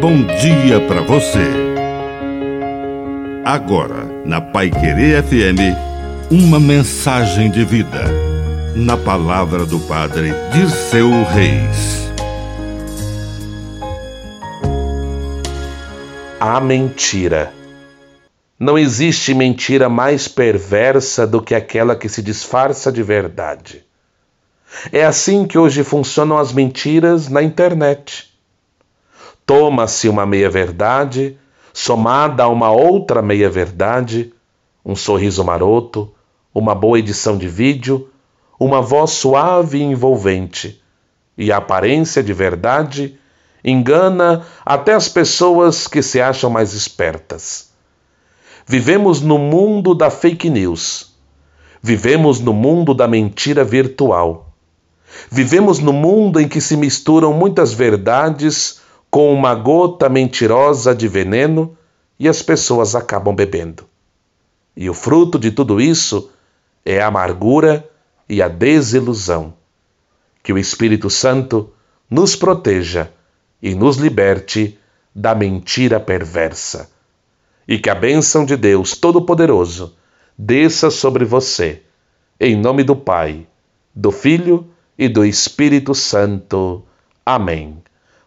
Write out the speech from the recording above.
bom dia para você. Agora, na Pai Querer FM, uma mensagem de vida. Na palavra do Padre Dirceu Reis. A mentira. Não existe mentira mais perversa do que aquela que se disfarça de verdade. É assim que hoje funcionam as mentiras na internet. Toma-se uma meia-verdade, somada a uma outra meia-verdade, um sorriso maroto, uma boa edição de vídeo, uma voz suave e envolvente, e a aparência de verdade engana até as pessoas que se acham mais espertas. Vivemos no mundo da fake news. Vivemos no mundo da mentira virtual. Vivemos no mundo em que se misturam muitas verdades com uma gota mentirosa de veneno e as pessoas acabam bebendo. E o fruto de tudo isso é a amargura e a desilusão. Que o Espírito Santo nos proteja e nos liberte da mentira perversa. E que a bênção de Deus Todo-Poderoso desça sobre você, em nome do Pai, do Filho e do Espírito Santo. Amém.